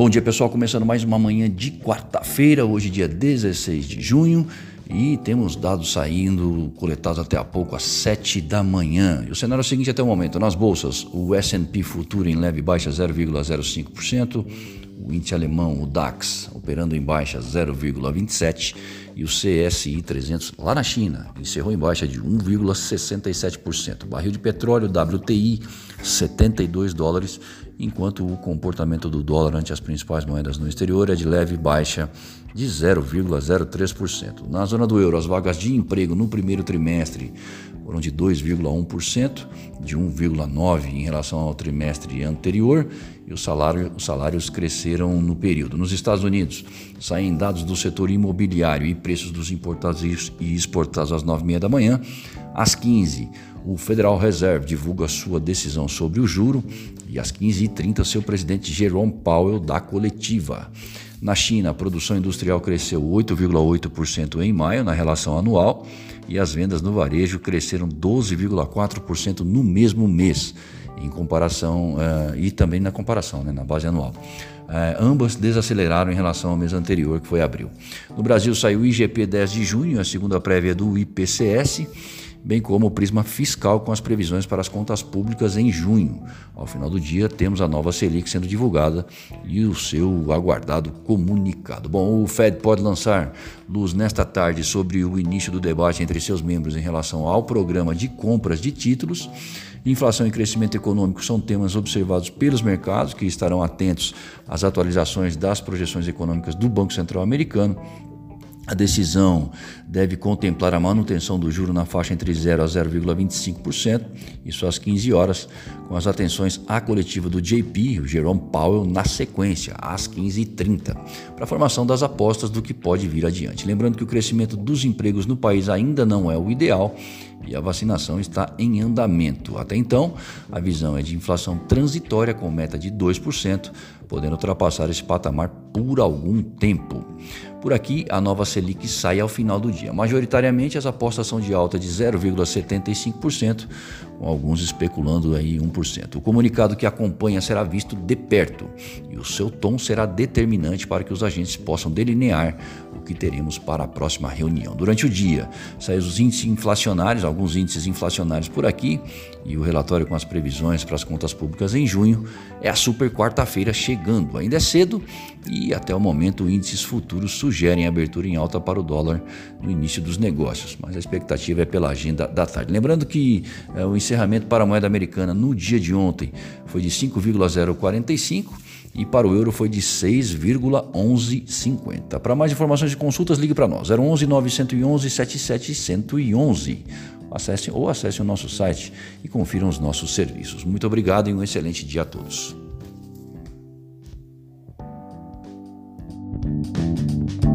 Bom dia, pessoal. Começando mais uma manhã de quarta-feira, hoje, dia 16 de junho. E temos dados saindo, coletados até há pouco, às 7 da manhã. E o cenário é o seguinte até o momento: nas bolsas, o SP Futuro em leve baixa 0,05%, o índice alemão, o DAX, operando em baixa 0,27%, e o CSI 300 lá na China encerrou em baixa de 1,67%. Barril de petróleo WTI 72 dólares enquanto o comportamento do dólar ante as principais moedas no exterior é de leve baixa de 0,03%. Na zona do euro, as vagas de emprego no primeiro trimestre foram de 2,1%, de 1,9% em relação ao trimestre anterior, e os, salário, os salários cresceram no período. Nos Estados Unidos, saem dados do setor imobiliário e preços dos importados e exportados às 9h30 da manhã. Às 15 o Federal Reserve divulga sua decisão sobre o juro e às 15h30 seu presidente Jerome Powell dá coletiva. Na China, a produção industrial cresceu 8,8% em maio na relação anual e as vendas no varejo cresceram 12,4% no mesmo mês, em comparação uh, e também na comparação, né, na base anual. Uh, ambas desaceleraram em relação ao mês anterior, que foi abril. No Brasil saiu o IGP 10 de junho, a segunda prévia do IPCS bem como o prisma fiscal com as previsões para as contas públicas em junho. Ao final do dia, temos a nova Selic sendo divulgada e o seu aguardado comunicado. Bom, o Fed pode lançar luz nesta tarde sobre o início do debate entre seus membros em relação ao programa de compras de títulos. Inflação e crescimento econômico são temas observados pelos mercados, que estarão atentos às atualizações das projeções econômicas do Banco Central Americano a decisão deve contemplar a manutenção do juro na faixa entre 0 a 0,25%, isso às 15 horas, com as atenções à coletiva do JP, o Jerome Powell, na sequência, às 15h30, para a formação das apostas do que pode vir adiante. Lembrando que o crescimento dos empregos no país ainda não é o ideal e a vacinação está em andamento. Até então, a visão é de inflação transitória com meta de 2%, podendo ultrapassar esse patamar por algum tempo. Por aqui, a nova Selic sai ao final do dia. Majoritariamente, as apostas são de alta de 0,75%, com alguns especulando aí 1%. O comunicado que acompanha será visto de perto e o seu tom será determinante para que os agentes possam delinear o que teremos para a próxima reunião. Durante o dia, saem os índices inflacionários, alguns índices inflacionários por aqui, e o relatório com as previsões para as contas públicas em junho é a super quarta-feira chegando. Ainda é cedo e até o momento índices futuros sugerem abertura em alta para o dólar no início dos negócios, mas a expectativa é pela agenda da tarde. Lembrando que é, o encerramento para a moeda americana no dia de ontem foi de 5,045 e para o euro foi de 6,1150. Para mais informações e consultas, ligue para nós, 011 911 7711. Acesse ou acesse o nosso site e confiram os nossos serviços. Muito obrigado e um excelente dia a todos. Thank you.